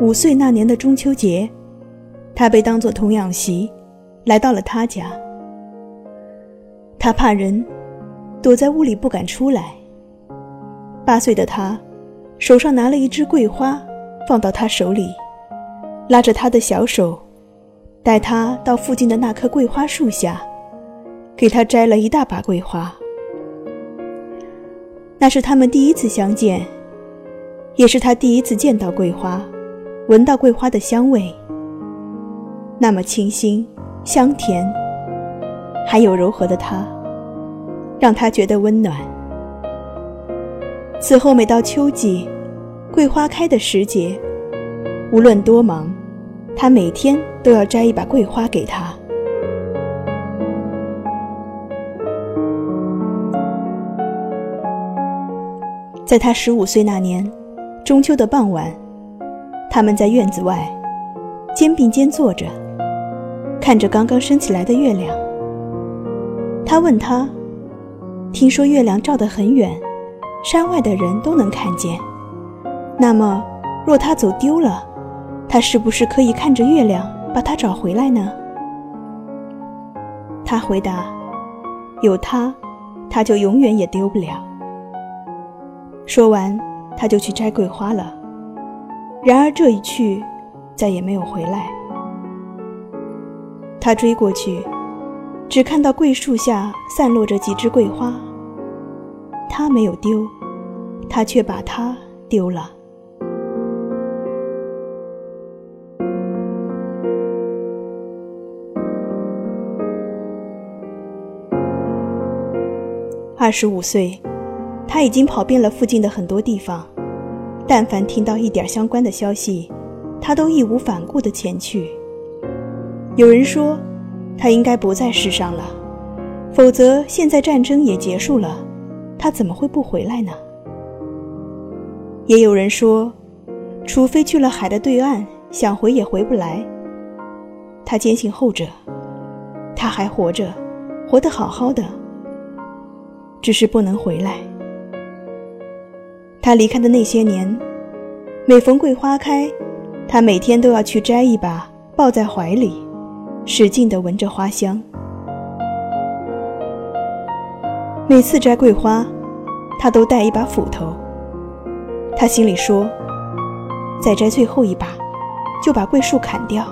五岁那年的中秋节，他被当作童养媳，来到了他家。他怕人，躲在屋里不敢出来。八岁的他，手上拿了一支桂花，放到他手里，拉着他的小手，带他到附近的那棵桂花树下，给他摘了一大把桂花。那是他们第一次相见，也是他第一次见到桂花，闻到桂花的香味，那么清新、香甜，还有柔和的他，让他觉得温暖。此后，每到秋季，桂花开的时节，无论多忙，他每天都要摘一把桂花给他。在他十五岁那年，中秋的傍晚，他们在院子外，肩并肩坐着，看着刚刚升起来的月亮。他问他：“听说月亮照得很远。”山外的人都能看见。那么，若他走丢了，他是不是可以看着月亮把他找回来呢？他回答：“有他，他就永远也丢不了。”说完，他就去摘桂花了。然而这一去，再也没有回来。他追过去，只看到桂树下散落着几枝桂花。他没有丢，他却把它丢了。二十五岁，他已经跑遍了附近的很多地方，但凡听到一点相关的消息，他都义无反顾地前去。有人说，他应该不在世上了，否则现在战争也结束了。他怎么会不回来呢？也有人说，除非去了海的对岸，想回也回不来。他坚信后者，他还活着，活得好好的，只是不能回来。他离开的那些年，每逢桂花开，他每天都要去摘一把，抱在怀里，使劲地闻着花香。每次摘桂花，他都带一把斧头。他心里说：“再摘最后一把，就把桂树砍掉。”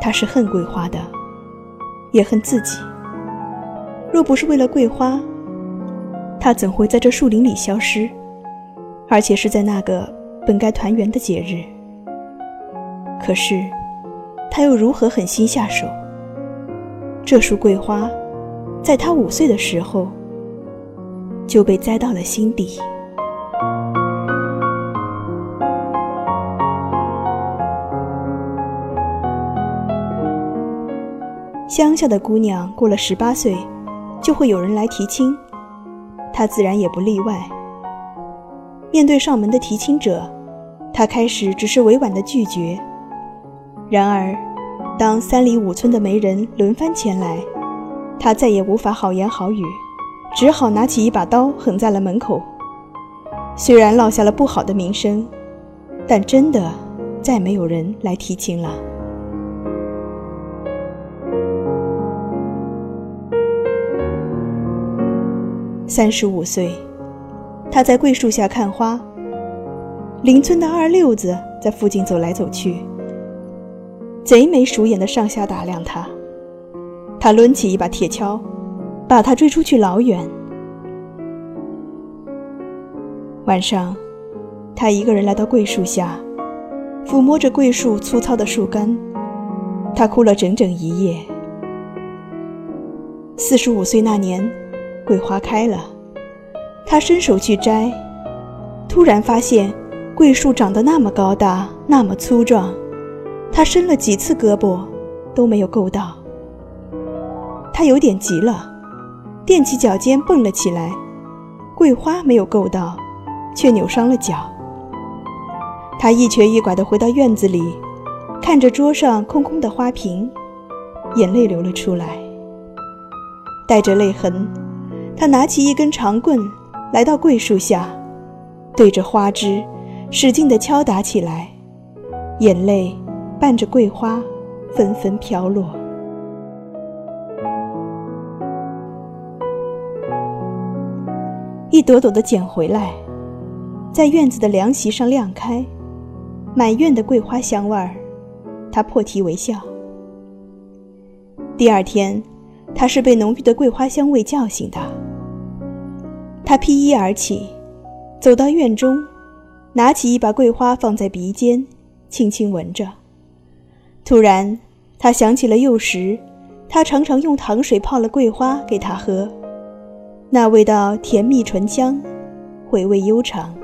他是恨桂花的，也恨自己。若不是为了桂花，他怎会在这树林里消失？而且是在那个本该团圆的节日。可是，他又如何狠心下手？这束桂花。在他五岁的时候，就被栽到了心底。乡下的姑娘过了十八岁，就会有人来提亲，他自然也不例外。面对上门的提亲者，他开始只是委婉的拒绝。然而，当三里五村的媒人轮番前来，他再也无法好言好语，只好拿起一把刀横在了门口。虽然落下了不好的名声，但真的再没有人来提亲了。三十五岁，他在桂树下看花。邻村的二六子在附近走来走去，贼眉鼠眼的上下打量他。他抡起一把铁锹，把他追出去老远。晚上，他一个人来到桂树下，抚摸着桂树粗糙的树干，他哭了整整一夜。四十五岁那年，桂花开了，他伸手去摘，突然发现桂树长得那么高大，那么粗壮，他伸了几次胳膊都没有够到。他有点急了，踮起脚尖蹦了起来，桂花没有够到，却扭伤了脚。他一瘸一拐地回到院子里，看着桌上空空的花瓶，眼泪流了出来。带着泪痕，他拿起一根长棍，来到桂树下，对着花枝使劲地敲打起来，眼泪伴着桂花纷纷飘落。一朵朵的捡回来，在院子的凉席上晾开，满院的桂花香味儿，他破涕为笑。第二天，他是被浓郁的桂花香味叫醒的。他披衣而起，走到院中，拿起一把桂花放在鼻尖，轻轻闻着。突然，他想起了幼时，他常常用糖水泡了桂花给他喝。那味道甜蜜醇香，回味悠长。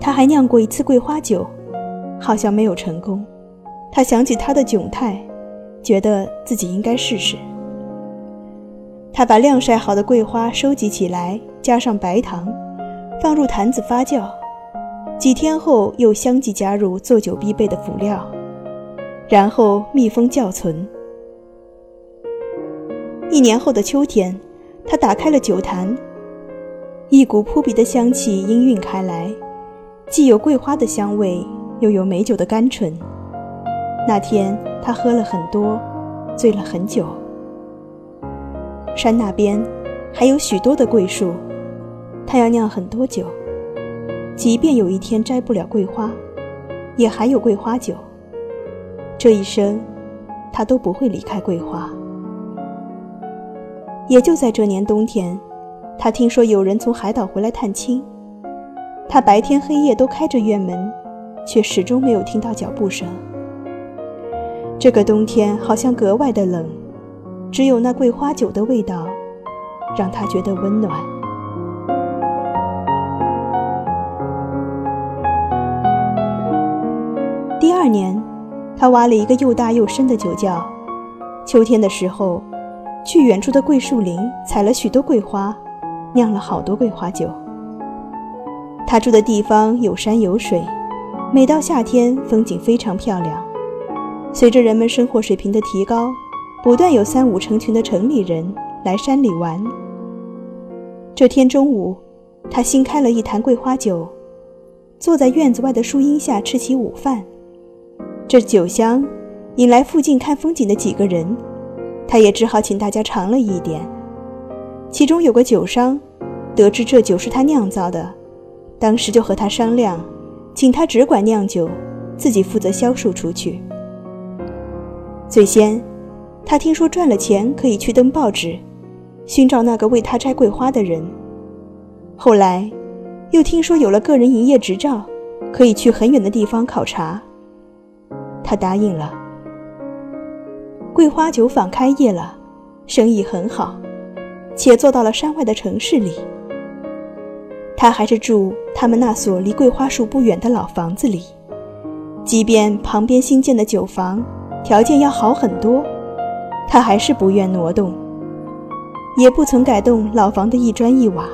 他还酿过一次桂花酒，好像没有成功。他想起他的窘态，觉得自己应该试试。他把晾晒好的桂花收集起来，加上白糖，放入坛子发酵。几天后，又相继加入做酒必备的辅料，然后密封窖存。一年后的秋天。他打开了酒坛，一股扑鼻的香气氤氲开来，既有桂花的香味，又有美酒的甘醇。那天他喝了很多，醉了很久。山那边还有许多的桂树，他要酿很多酒，即便有一天摘不了桂花，也还有桂花酒。这一生，他都不会离开桂花。也就在这年冬天，他听说有人从海岛回来探亲。他白天黑夜都开着院门，却始终没有听到脚步声。这个冬天好像格外的冷，只有那桂花酒的味道，让他觉得温暖。二年，他挖了一个又大又深的酒窖。秋天的时候。去远处的桂树林采了许多桂花，酿了好多桂花酒。他住的地方有山有水，每到夏天风景非常漂亮。随着人们生活水平的提高，不断有三五成群的城里人来山里玩。这天中午，他新开了一坛桂花酒，坐在院子外的树荫下吃起午饭。这酒香引来附近看风景的几个人。他也只好请大家尝了一点，其中有个酒商，得知这酒是他酿造的，当时就和他商量，请他只管酿酒，自己负责销售出去。最先，他听说赚了钱可以去登报纸，寻找那个为他摘桂花的人；后来，又听说有了个人营业执照，可以去很远的地方考察。他答应了。桂花酒坊开业了，生意很好，且做到了山外的城市里。他还是住他们那所离桂花树不远的老房子里，即便旁边新建的酒房条件要好很多，他还是不愿挪动，也不曾改动老房的一砖一瓦。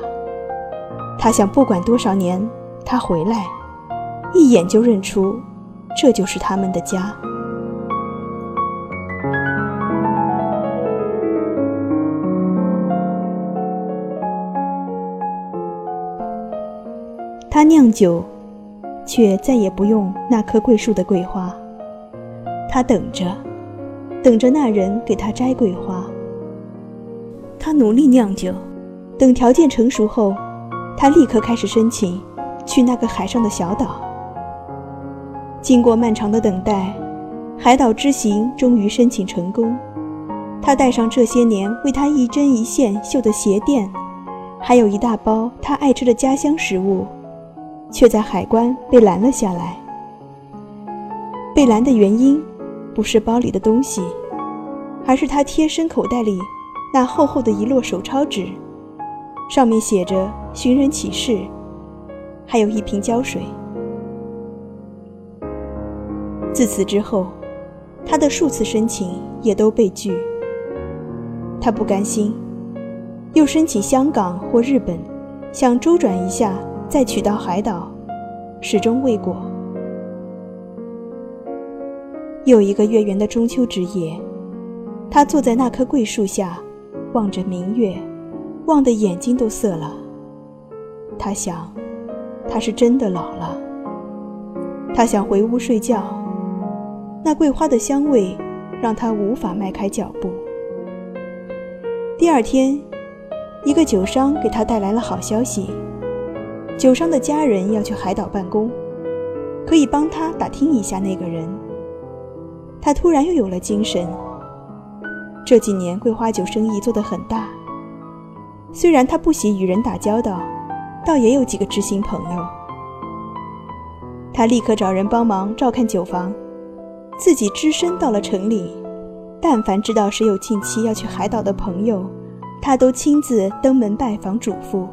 他想，不管多少年，他回来，一眼就认出，这就是他们的家。他酿酒，却再也不用那棵桂树的桂花。他等着，等着那人给他摘桂花。他努力酿酒，等条件成熟后，他立刻开始申请去那个海上的小岛。经过漫长的等待，海岛之行终于申请成功。他带上这些年为他一针一线绣的鞋垫，还有一大包他爱吃的家乡食物。却在海关被拦了下来。被拦的原因，不是包里的东西，而是他贴身口袋里那厚厚的一摞手抄纸，上面写着寻人启事，还有一瓶胶水。自此之后，他的数次申请也都被拒。他不甘心，又申请香港或日本，想周转一下。再取到海岛，始终未果。又一个月圆的中秋之夜，他坐在那棵桂树下，望着明月，望得眼睛都涩了。他想，他是真的老了，他想回屋睡觉，那桂花的香味让他无法迈开脚步。第二天，一个酒商给他带来了好消息：酒商的家人要去海岛办公，可以帮他打听一下那个人。他突然又有了精神。这几年桂花酒生意做得很大，虽然他不喜与人打交道，倒也有几个知心朋友。他立刻找人帮忙照看酒房，自己只身到了城里，但凡知道谁有近期要去海岛的朋友，他都亲自登门拜访嘱咐。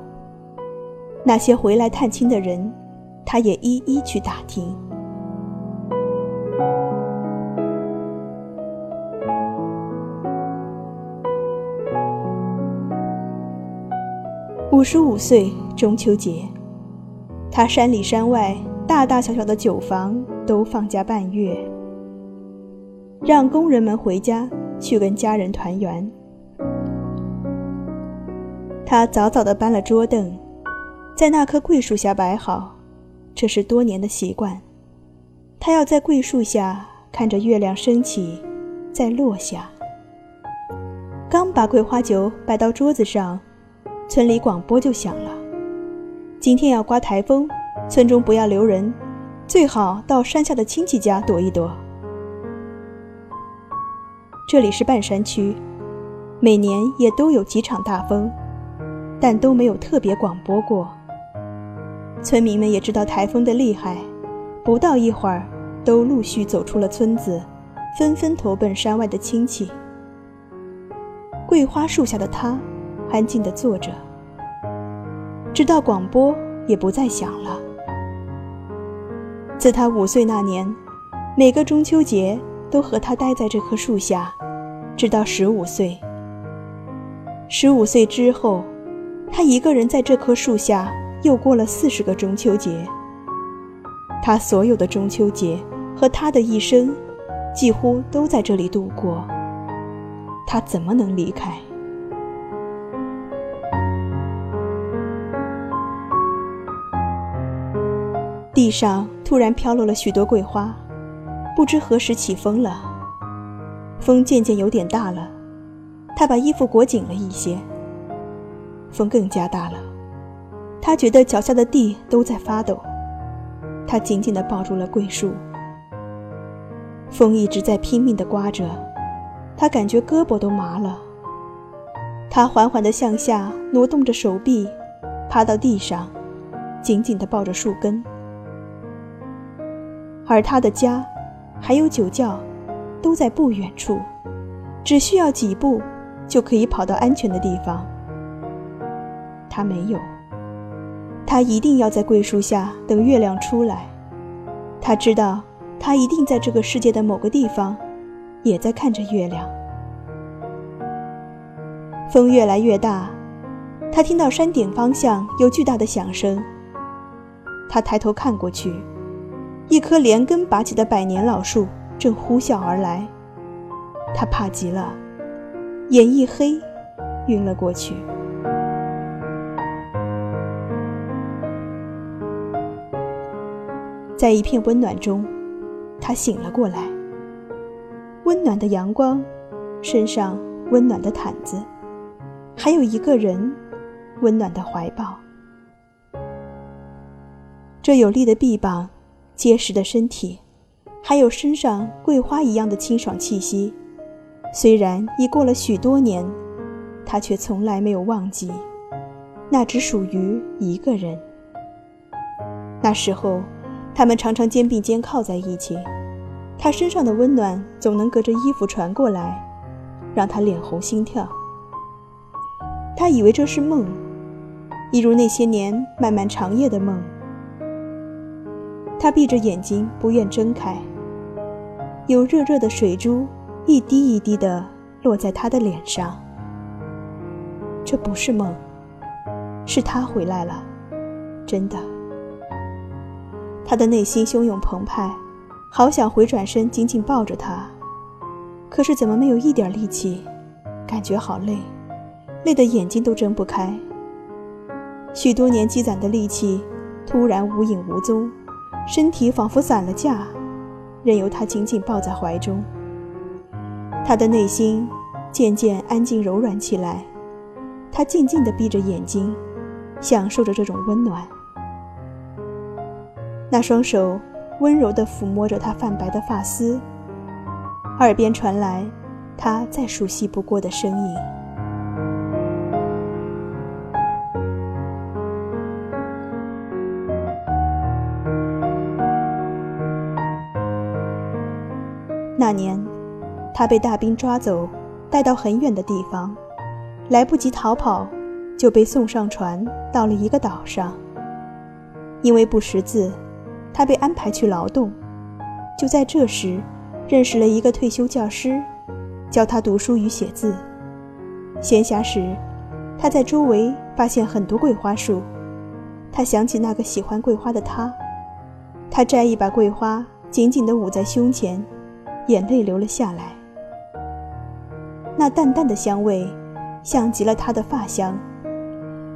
那些回来探亲的人，他也一一去打听。五十五岁中秋节，他山里山外大大小小的酒房都放假半月，让工人们回家去跟家人团圆。他早早地搬了桌凳，在那棵桂树下摆好，这是多年的习惯。他要在桂树下看着月亮升起，再落下。刚把桂花酒摆到桌子上。村里广播就响了，今天要刮台风，村中不要留人，最好到山下的亲戚家躲一躲。这里是半山区，每年也都有几场大风，但都没有特别广播过。村民们也知道台风的厉害，不到一会儿，都陆续走出了村子，纷纷投奔山外的亲戚。桂花树下的他。安静地坐着，直到广播也不再响了。自他五岁那年，每个中秋节都和他待在这棵树下，直到十五岁。十五岁之后，他一个人在这棵树下又过了四十个中秋节。他所有的中秋节和他的一生，几乎都在这里度过。他怎么能离开？地上突然飘落了许多桂花，不知何时起风了。风渐渐有点大了，他把衣服裹紧了一些。风更加大了，他觉得脚下的地都在发抖。他紧紧地抱住了桂树。风一直在拼命地刮着，他感觉胳膊都麻了。他缓缓地向下挪动着手臂，趴到地上，紧紧地抱着树根。而他的家，还有酒窖，都在不远处，只需要几步，就可以跑到安全的地方。他没有，他一定要在桂树下等月亮出来。他知道，他一定在这个世界的某个地方，也在看着月亮。风越来越大，他听到山顶方向有巨大的响声。他抬头看过去。一棵连根拔起的百年老树正呼啸而来，他怕极了，眼一黑，晕了过去。在一片温暖中，他醒了过来。温暖的阳光，身上温暖的毯子，还有一个人，温暖的怀抱。这有力的臂膀。结实的身体，还有身上桂花一样的清爽气息，虽然已过了许多年，他却从来没有忘记，那只属于一个人。那时候，他们常常肩并肩靠在一起，他身上的温暖总能隔着衣服传过来，让他脸红心跳。他以为这是梦，一如那些年漫漫长夜的梦。他闭着眼睛，不愿睁开。有热热的水珠，一滴一滴地落在他的脸上。这不是梦，是他回来了，真的。他的内心汹涌澎湃，好想回转身紧紧抱着他，可是怎么没有一点力气？感觉好累，累得眼睛都睁不开。许多年积攒的力气，突然无影无踪。身体仿佛散了架，任由他紧紧抱在怀中。他的内心渐渐安静柔软起来，他静静地闭着眼睛，享受着这种温暖。那双手温柔地抚摸着他泛白的发丝，耳边传来他再熟悉不过的声音。那年，他被大兵抓走，带到很远的地方，来不及逃跑，就被送上船，到了一个岛上。因为不识字，他被安排去劳动。就在这时，认识了一个退休教师，教他读书与写字。闲暇时，他在周围发现很多桂花树，他想起那个喜欢桂花的他，他摘一把桂花，紧紧地捂在胸前。眼泪流了下来。那淡淡的香味，像极了他的发香。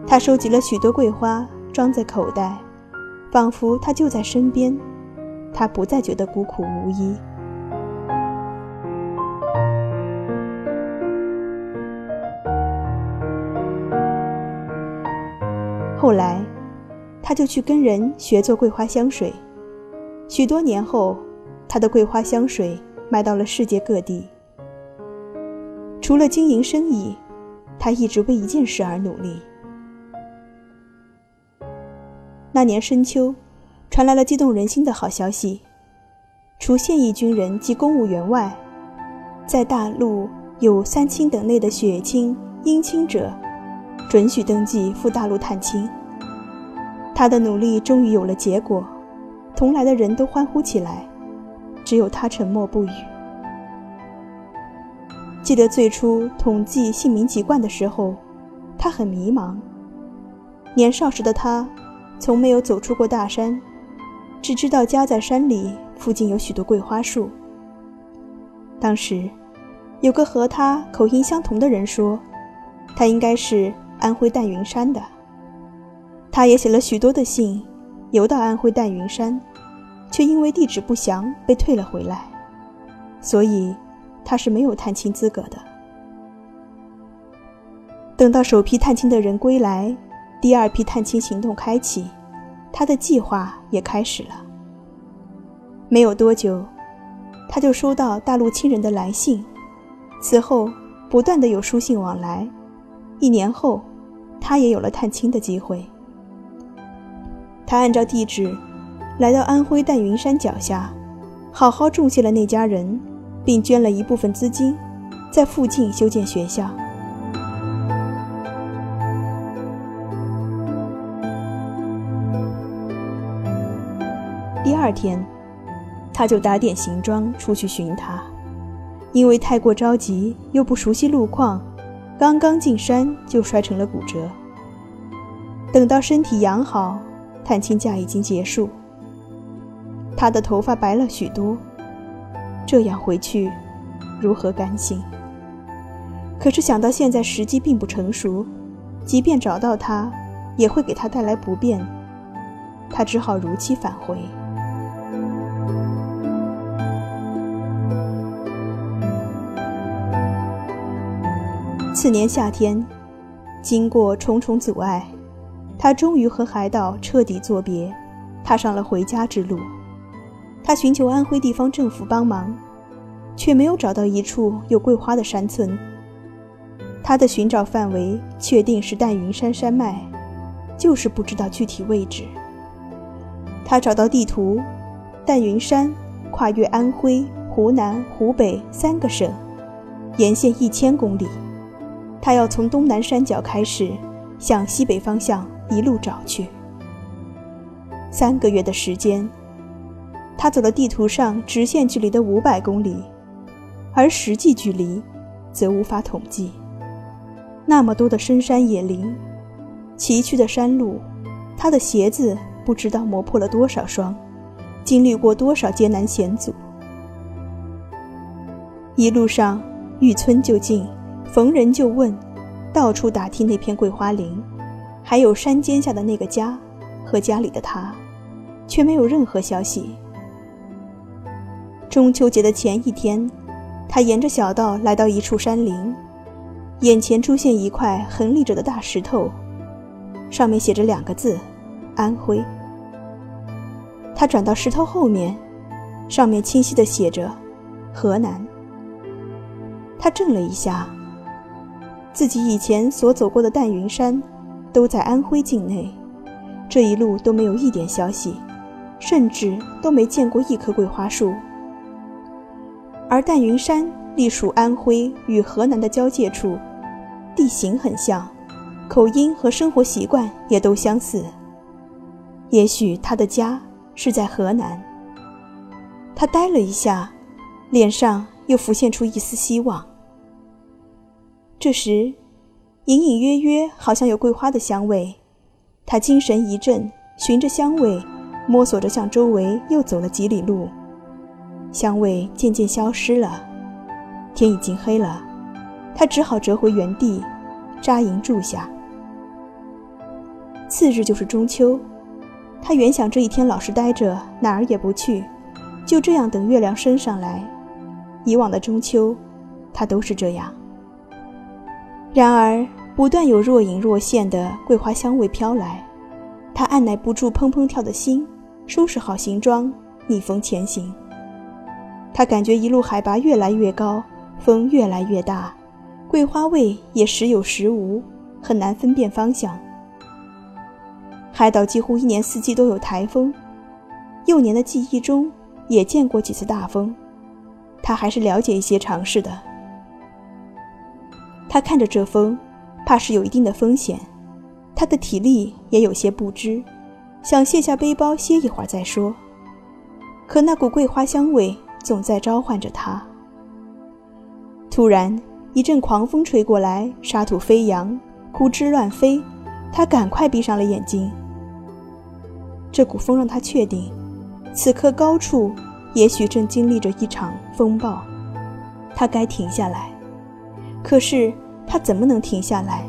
他收集了许多桂花，装在口袋，仿佛他就在身边。他不再觉得孤苦无依。后来，他就去跟人学做桂花香水。许多年后，他的桂花香水。卖到了世界各地。除了经营生意，他一直为一件事而努力。那年深秋，传来了激动人心的好消息：除现役军人及公务员外，在大陆有三亲等类的血亲、姻亲者，准许登记赴大陆探亲。他的努力终于有了结果，同来的人都欢呼起来。只有他沉默不语。记得最初统计姓名籍贯的时候，他很迷茫。年少时的他，从没有走出过大山，只知道家在山里，附近有许多桂花树。当时，有个和他口音相同的人说，他应该是安徽缎云山的。他也写了许多的信，邮到安徽缎云山。却因为地址不详被退了回来，所以他是没有探亲资格的。等到首批探亲的人归来，第二批探亲行动开启，他的计划也开始了。没有多久，他就收到大陆亲人的来信，此后不断的有书信往来。一年后，他也有了探亲的机会。他按照地址。来到安徽缎云山脚下，好好重谢了那家人，并捐了一部分资金，在附近修建学校。第二天，他就打点行装出去寻他，因为太过着急又不熟悉路况，刚刚进山就摔成了骨折。等到身体养好，探亲假已经结束。他的头发白了许多，这样回去，如何甘心？可是想到现在时机并不成熟，即便找到他，也会给他带来不便，他只好如期返回。次年夏天，经过重重阻碍，他终于和海岛彻底作别，踏上了回家之路。他寻求安徽地方政府帮忙，却没有找到一处有桂花的山村。他的寻找范围确定是缎云山山脉，就是不知道具体位置。他找到地图，缎云山跨越安徽、湖南、湖北三个省，沿线一千公里。他要从东南山脚开始，向西北方向一路找去。三个月的时间。他走了地图上直线距离的五百公里，而实际距离，则无法统计。那么多的深山野林，崎岖的山路，他的鞋子不知道磨破了多少双，经历过多少艰难险阻。一路上遇村就进，逢人就问，到处打听那片桂花林，还有山间下的那个家和家里的他。却没有任何消息。中秋节的前一天，他沿着小道来到一处山林，眼前出现一块横立着的大石头，上面写着两个字：“安徽。”他转到石头后面，上面清晰的写着：“河南。”他怔了一下，自己以前所走过的淡云山，都在安徽境内，这一路都没有一点消息，甚至都没见过一棵桂花树。而淡云山隶属安徽与河南的交界处，地形很像，口音和生活习惯也都相似。也许他的家是在河南。他呆了一下，脸上又浮现出一丝希望。这时，隐隐约约好像有桂花的香味，他精神一振，循着香味，摸索着向周围又走了几里路。香味渐渐消失了，天已经黑了，他只好折回原地，扎营住下。次日就是中秋，他原想这一天老实待着，哪儿也不去，就这样等月亮升上来。以往的中秋，他都是这样。然而，不断有若隐若现的桂花香味飘来，他按耐不住砰砰跳的心，收拾好行装，逆风前行。他感觉一路海拔越来越高，风越来越大，桂花味也时有时无，很难分辨方向。海岛几乎一年四季都有台风，幼年的记忆中也见过几次大风，他还是了解一些常识的。他看着这风，怕是有一定的风险，他的体力也有些不支，想卸下背包歇一会儿再说。可那股桂花香味。总在召唤着他。突然，一阵狂风吹过来，沙土飞扬，枯枝乱飞。他赶快闭上了眼睛。这股风让他确定，此刻高处也许正经历着一场风暴。他该停下来，可是他怎么能停下来？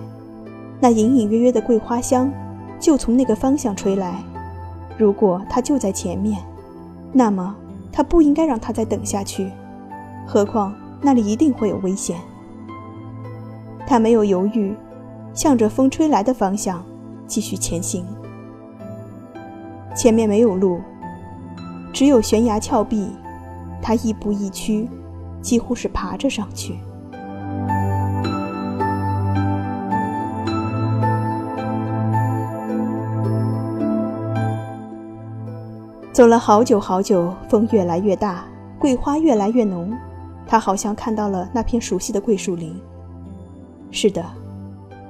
那隐隐约约的桂花香就从那个方向吹来。如果他就在前面，那么……他不应该让他再等下去，何况那里一定会有危险。他没有犹豫，向着风吹来的方向继续前行。前面没有路，只有悬崖峭壁，他亦步亦趋，几乎是爬着上去。走了好久好久，风越来越大，桂花越来越浓。他好像看到了那片熟悉的桂树林。是的，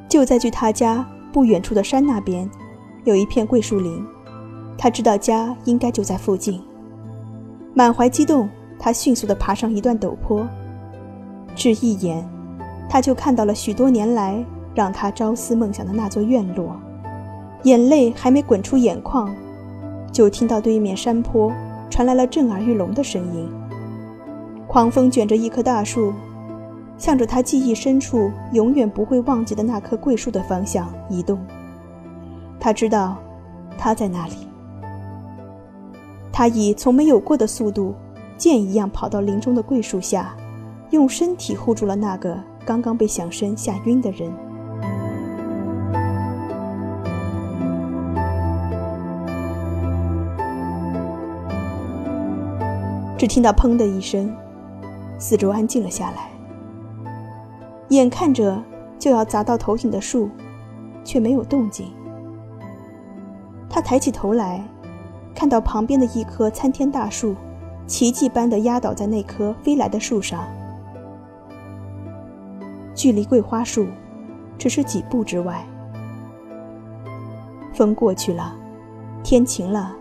就在距他家不远处的山那边，有一片桂树林。他知道家应该就在附近。满怀激动，他迅速地爬上一段陡坡。只一眼，他就看到了许多年来让他朝思梦想的那座院落。眼泪还没滚出眼眶。就听到对面山坡传来了震耳欲聋的声音。狂风卷着一棵大树，向着他记忆深处永远不会忘记的那棵桂树的方向移动。他知道，他在那里。他以从没有过的速度，箭一样跑到林中的桂树下，用身体护住了那个刚刚被响声吓晕的人。只听到“砰”的一声，四周安静了下来。眼看着就要砸到头顶的树，却没有动静。他抬起头来，看到旁边的一棵参天大树，奇迹般的压倒在那棵飞来的树上。距离桂花树只是几步之外。风过去了，天晴了，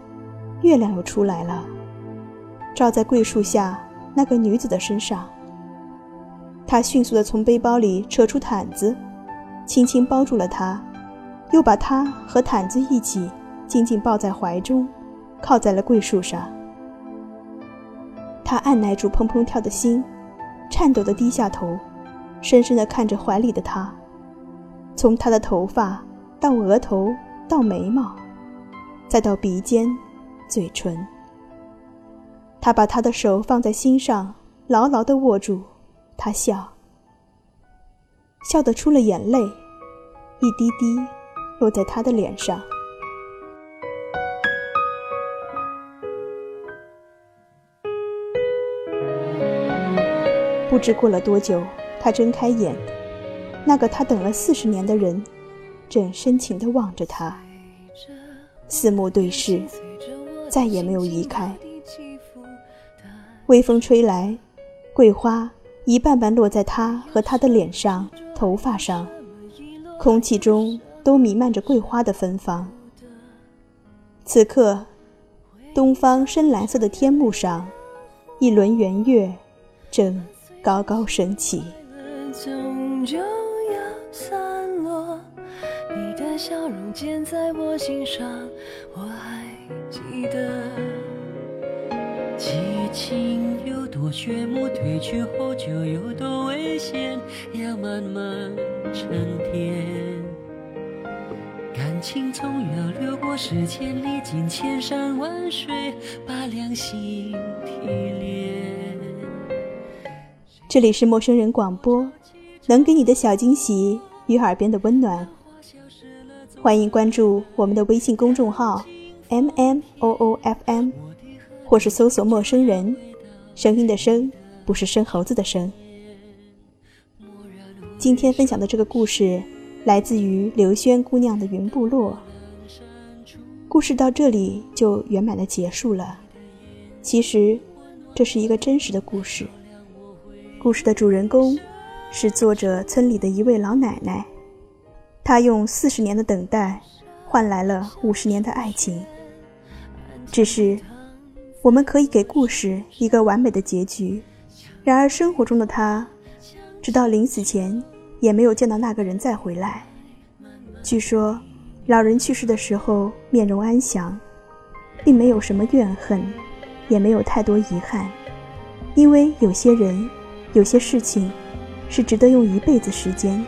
月亮又出来了。照在桂树下那个女子的身上。他迅速地从背包里扯出毯子，轻轻包住了她，又把她和毯子一起紧紧抱在怀中，靠在了桂树上。他按耐住砰砰跳的心，颤抖地低下头，深深地看着怀里的她，从她的头发到额头，到眉毛，再到鼻尖。嘴唇。他把她的手放在心上，牢牢地握住。他笑，笑得出了眼泪，一滴滴落在他的脸上。不知过了多久，他睁开眼，那个他等了四十年的人，正深情地望着他，四目对视，再也没有移开。微风吹来，桂花一瓣瓣落在他和他的脸上、头发上，空气中都弥漫着桂花的芬芳。此刻，东方深蓝色的天幕上，一轮圆月正高高升起。你的笑容建在我心上，我还记得。情有多炫目，褪去后就有多危险，要慢慢沉淀。感情总要流过时间，历经千山万水，把良心提炼。这里是陌生人广播，能给你的小惊喜与耳边的温暖。欢迎关注我们的微信公众号 m m o o f m。或是搜索“陌生人”，声音的声不是生猴子的生。今天分享的这个故事来自于刘轩姑娘的云部落。故事到这里就圆满的结束了。其实，这是一个真实的故事。故事的主人公是作者村里的一位老奶奶，她用四十年的等待换来了五十年的爱情。只是。我们可以给故事一个完美的结局，然而生活中的他，直到临死前也没有见到那个人再回来。据说，老人去世的时候面容安详，并没有什么怨恨，也没有太多遗憾，因为有些人，有些事情，是值得用一辈子时间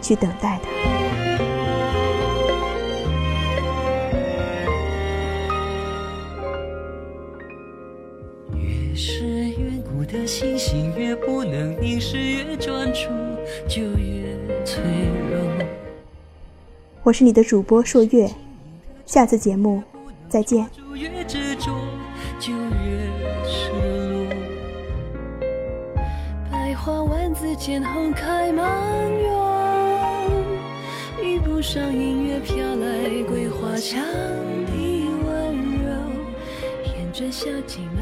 去等待的。我是你的主播朔月，下次节目再见。越执着就越失落。百花万紫间红开满园，遇不上音乐飘来桂花香的温柔，沿着小径。